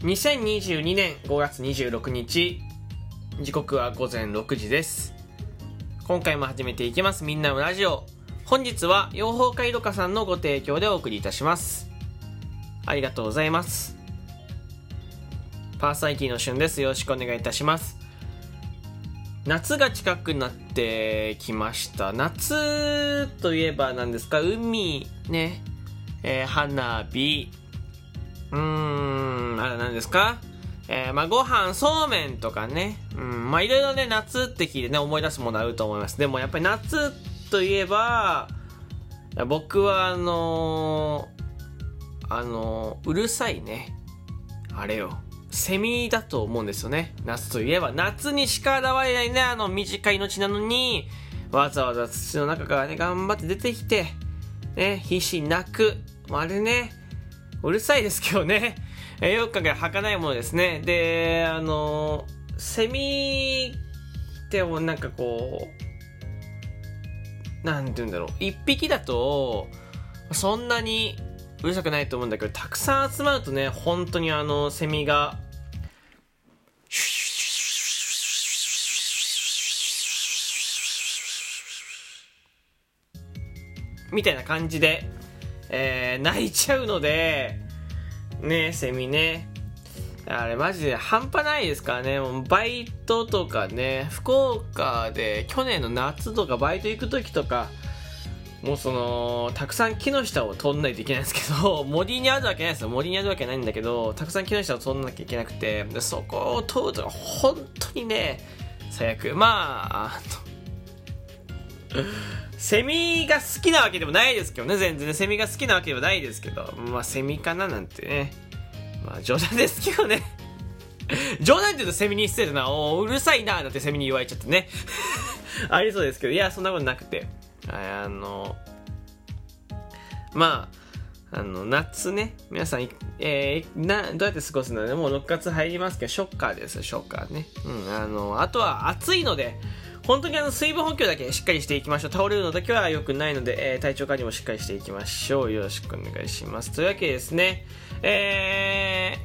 2022年5月26日。時刻は午前6時です。今回も始めていきます。みんなのラジオ。本日は養蜂会どかさんのご提供でお送りいたします。ありがとうございます。パーソナリティのしゅんです。よろしくお願いいたします。夏が近くなってきました。夏といえば何ですか？海ね、えー、花火。うーん。あれ何ですか？えー、まあ、ご飯、そうめんとかね。うん、まあ、いろいろね、夏って聞いてね、思い出すものあると思います。でも、やっぱり夏といえば、僕は、あのー、あのー、うるさいね。あれよ。セミだと思うんですよね。夏といえば。夏にしか現れないね、あの短い命なのに、わざわざ土の中からね、頑張って出てきて、ね、必死に泣く。あれね、うるさいですけどね。えよく考え儚いものですね。で、あの、セミってもなんかこう、なんて言うんだろう。一匹だと、そんなにうるさくないと思うんだけど、たくさん集まるとね、本当にあの、セミが、みたいな感じで、えー、泣いちゃうので、ね、セミね。あれマジで半端ないですからね。もうバイトとかね、福岡で去年の夏とかバイト行く時とか、もうその、たくさん木の下を通んないといけないんですけど、森にあるわけないですよ。森にあるわけないんだけど、たくさん木の下を通んなきゃいけなくて、でそこを通ると本当にね、最悪。まあ、あのセミが好きなわけでもないですけどね、全然ね。セミが好きなわけでもないですけど、まあ、セミかななんてね。まあ、冗談ですけどね。冗談って言うとセミに失礼だな。おうるさいな、なんてセミに言われちゃってね。ありそうですけど、いや、そんなことなくて。あの、まあ、あの、夏ね、皆さん、えー、な、どうやって過ごすのね、もう6月入りますけど、ショッカーです、ショッカーね。うん、あの、あとは暑いので、本当にあの水分補給だけしっかりしていきましょう。倒れるのだけは良くないので、えー、体調管理もしっかりしていきましょう。よろしくお願いします。というわけですね、え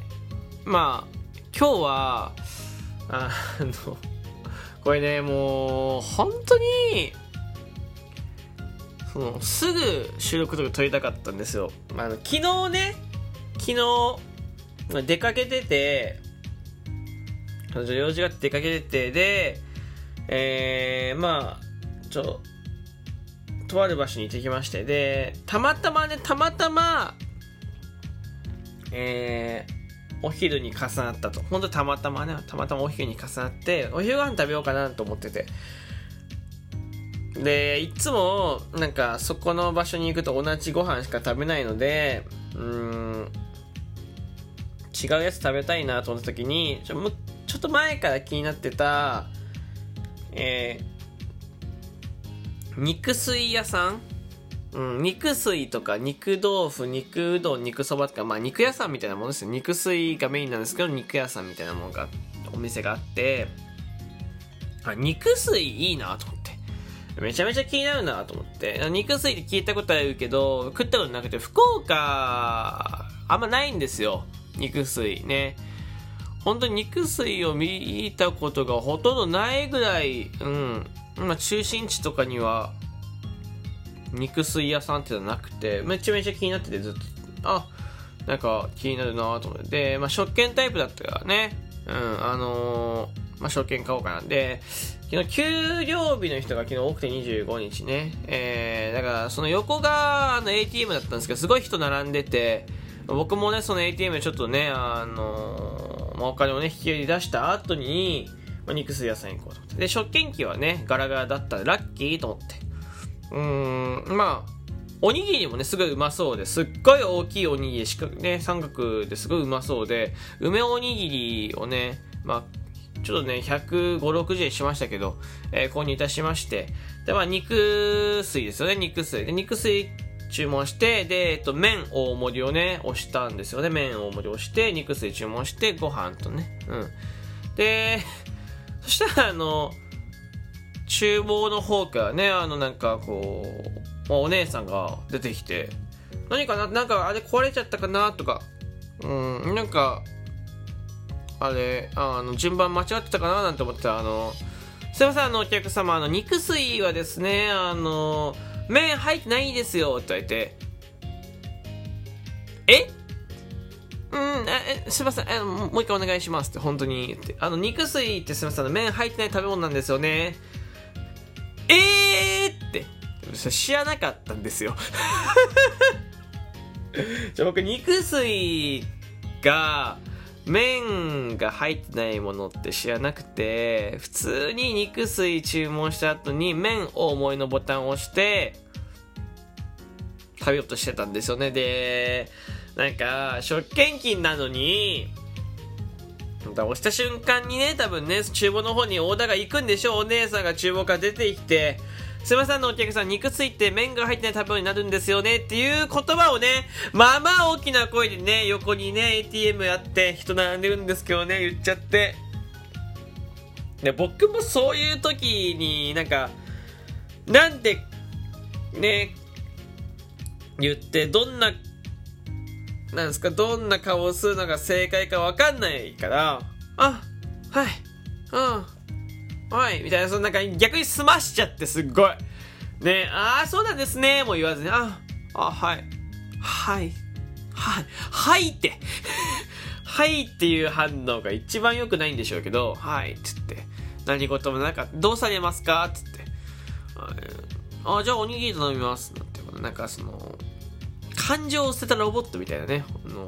ー、まあ、今日は、あの、これね、もう、本当に、その、すぐ収録とか撮りたかったんですよ。あの、昨日ね、昨日、出かけてて、用事があって出かけてて、で、えー、まあ、ちょ、とある場所に行ってきまして、で、たまたまね、たまたま、えー、お昼に重なったと。ほんとたまたまね、たまたまお昼に重なって、お昼ご飯食べようかなと思ってて。で、いつも、なんか、そこの場所に行くと同じご飯しか食べないので、うん、違うやつ食べたいなと思った時に、ちょちょっと前から気になってた、えー、肉水屋さん？うん、肉水とか肉豆腐、肉うどん、肉そばとか、まあ肉屋さんみたいなものですよ。肉水がメインなんですけど、肉屋さんみたいなものが、お店があって、あ、肉水いいなと思って。めちゃめちゃ気になるなと思って。肉水って聞いたことあるけど、食ったことなくて、福岡、あんまないんですよ。肉水ね。本当に肉水を見たことがほとんどないぐらい、うん、まあ、中心地とかには、肉水屋さんってのはなくて、めちゃめちゃ気になっててずっと、あ、なんか気になるなと思って。で、まあ、食券タイプだったからね、うん、あのー、まあ、食券買おうかな。で、昨日、給料日の人が昨日多くて25日ね。えー、だから、その横が、あの、ATM だったんですけど、すごい人並んでて、僕もね、その ATM ちょっとね、あのーまあ、お金をね、引き出した後に、まあ、肉水屋さん行こうと思って。で、食券機はね、ガラガラだったらラッキーと思って。うーん、まあ、おにぎりもね、すごいうまそうで、すっごい大きいおにぎり、しかね、三角ですごいうまそうで、梅おにぎりをね、まあ、ちょっとね、150、60円しましたけど、えー、購入いたしまして、で、まあ、肉水ですよね、肉水。で、肉水注文して、で、えっと、麺大盛りをね、押したんですよね。麺大盛りを押して、肉水注文して、ご飯とね。うん。で、そしたら、あの、厨房の方からね、あの、なんかこう、お姉さんが出てきて、何かななんか、あれ壊れちゃったかなとか、うん、なんか、あれあの順番間違ってたかななんて思ってたあのすいませんあのお客様あの肉水はですねあの麺入ってないですよって言われてえ？うんえすいませんえもう一回お願いしますって本当に言ってあの肉水ってすいません麺入ってない食べ物なんですよねえー？って。知らなかったんですよ。じゃ僕肉水が麺が入ってないものって知らなくて普通に肉水注文した後に麺大盛りのボタンを押して食べようとしてたんですよね。でなんか食券金なのに押した瞬間にね多分ね厨房の方にオーダーが行くんでしょう。お姉さんが厨房から出てきてすいませんのお客さん、肉ついて麺が入ってない食べ物になるんですよねっていう言葉をね、まあまあ大きな声でね、横にね、ATM やって人並んでるんですけどね、言っちゃって。で、僕もそういう時になんか、なんで、ね、言って、どんな、なんですか、どんな顔をするのが正解かわかんないから、あ、はい、うん、はい、みたいな、そのなんか逆に済ましちゃってすっごい。ねああ、そうなんですね、もう言わずに、あ、あ、はい、はい、はい、はいって。はいっていう反応が一番良くないんでしょうけど、はい、つって。何事もなんか。どうされますか？つって。あ、じゃあおにぎり頼みます。なんてこと、なんかその、感情を捨てたロボットみたいなね。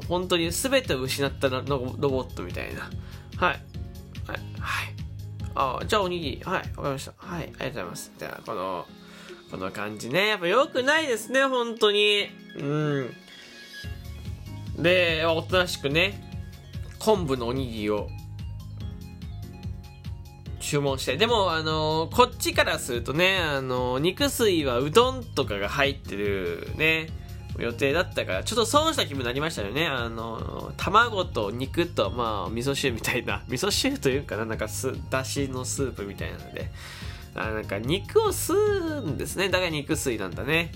本当に全てを失ったロボットみたいな。はい。はい。はい。あじゃあおにぎり。はい、わかりました。はい、ありがとうございます。じゃあ、この、この感じね。やっぱ良くないですね、本当に。うん。で、おとなしくね、昆布のおにぎりを注文して。でも、あの、こっちからするとね、あのー、肉水はうどんとかが入ってるね、予定だったから、ちょっと損した気分になりましたよね。あの、卵と肉と、まあ、味噌汁みたいな、味噌汁というかな、なんかす、だしのスープみたいなので、あなんか肉を吸うんですね。だから肉吸いなんだね。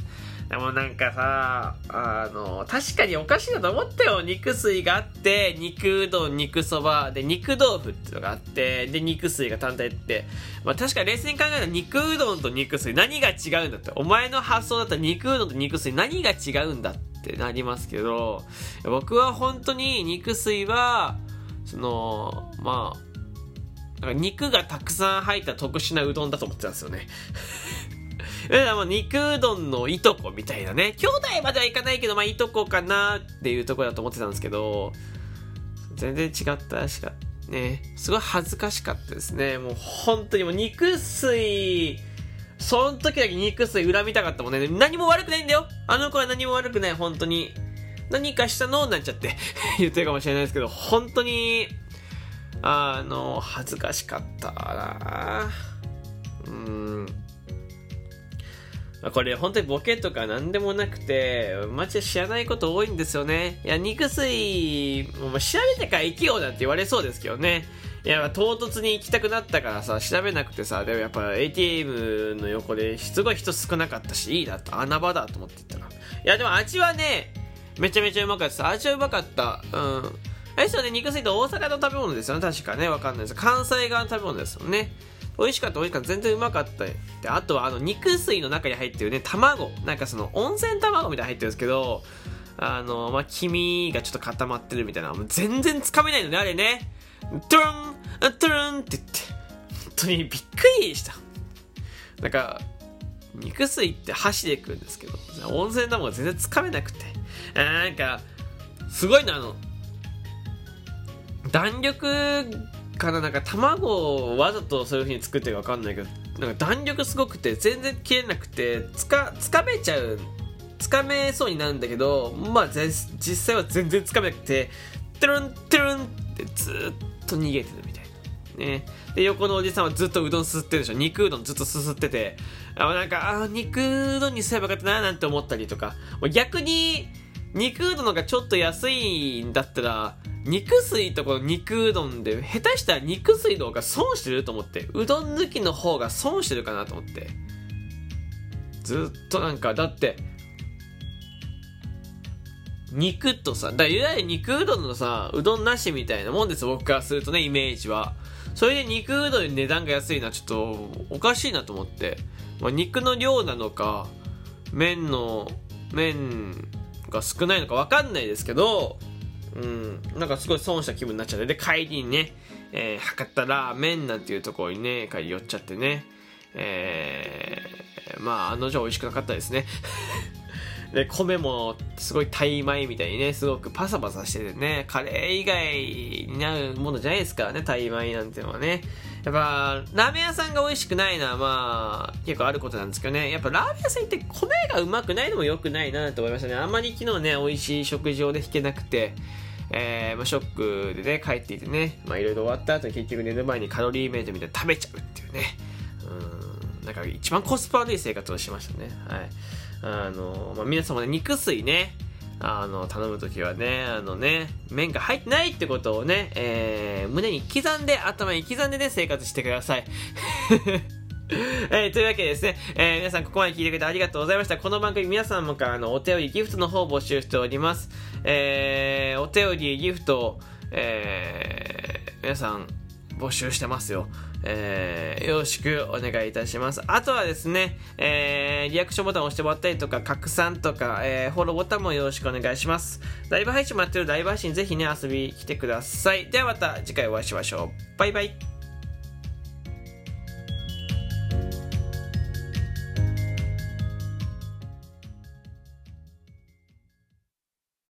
でもなんかさ、あの、確かにおかしいなと思ったよ。肉水があって、肉うどん、肉そば、で、肉豆腐っていうのがあって、で、肉水が単体って。まあ確かに冷静に考えたら肉うどんと肉水何が違うんだって。お前の発想だったら肉うどんと肉水何が違うんだってなりますけど、僕は本当に肉水は、その、まあ、肉がたくさん入った特殊なうどんだと思ってたんですよね。も肉うどんのいとこみたいなね。兄弟まではいかないけど、まあいとこかなっていうところだと思ってたんですけど、全然違ったらしかね。すごい恥ずかしかったですね。もう本当にもう肉水、その時だけ肉水恨みたかったもんね。何も悪くないんだよ。あの子は何も悪くない、本当に。何かしたのなっちゃって 言ってるかもしれないですけど、本当に、あの、恥ずかしかったなうん。これ本当にボケとか何でもなくて、マジで知らないこと多いんですよね。いや、肉水、もう調べてから行きようなんて言われそうですけどね。いや、唐突に行きたくなったからさ、調べなくてさ、でもやっぱ ATM の横ですごい人少なかったし、いいなと、穴場だと思って行ったら。いや、でも味はね、めちゃめちゃうまかった味はうまかった。うん。あれですよね、肉水って大阪の食べ物ですよね、確かね。わかんないです。関西側の食べ物ですよね。美味しかった美味しかった。全然うまかったであとはあの肉水の中に入ってるね卵。なんかその温泉卵みたいな入ってるんですけどあのまあ黄身がちょっと固まってるみたいなもう全然つかめないのねあれね。トゥルントゥルンって言って。本当にびっくりした。なんか肉水って箸で食うんですけど温泉卵全然つかめなくて。なんかすごいなあの弾力かななんか卵をわざとそういう風に作ってるか分かんないけどなんか弾力すごくて全然切れなくてつかつかめちゃうつかめそうになるんだけどまあ実際は全然つかめなくてトゥルントゥルンってずっと逃げてるみたいな。ね。で横のおじさんはずっとうどんすすってるでしょ。肉うどんずっとすすってて。あなんかあ肉うどんにすればよかったななんて思ったりとか。逆に肉うどんの方がちょっと安いんだったら肉水とこの肉うどんで、下手したら肉水の方が損してると思って、うどん抜きの方が損してるかなと思って。ずっとなんか、だって、肉とさ、だいわゆる肉うどんのさ、うどんなしみたいなもんです僕からするとね、イメージは。それで肉うどんに値段が安いのはちょっとおかしいなと思って。まあ、肉の量なのか、麺の、麺が少ないのかわかんないですけど、うん、なんかすごい損した気分になっちゃって。で、帰りにね、えー、博多ラーメンなんていうところにね、帰り寄っちゃってね、えー、まあ、あの女美味しくなかったですね。で、米もすごいタイ米みたいにね、すごくパサパサしててね、カレー以外になるものじゃないですからね、タイ米なんていうのはね。やっぱ、ラーメン屋さんが美味しくないのはまあ、結構あることなんですけどね、やっぱラーメン屋さん行って米がうまくないのも良くないなと思いましたね。あんまり昨日ね、美味しい食事をで引けなくて、えー、まあ、ショックでね、帰っていてね、まあいろいろ終わった後に結局寝る前にカロリーメイトみたいな食べちゃうっていうね。うん、なんか一番コスパ悪い生活をしましたね。はい。あの、まあ、皆さんもね、肉水ね、あの、頼むときはね、あのね、麺が入ってないってことをね、えー、胸に刻んで、頭に刻んでね、生活してください。えー、というわけでですね、えー、皆さんここまで聞いてくれてありがとうございました。この番組皆さんもからのお手りギフトの方を募集しております。えー、お便り、ギフト、えー、皆さん募集してますよ。えー、よろしくお願いいたします。あとはですね、えー、リアクションボタンを押してもらったりとか、拡散とか、えー、フォローボタンもよろしくお願いします。ライブ配信もやってるライブ配信ぜひね、遊びに来てください。ではまた次回お会いしましょう。バイバイ。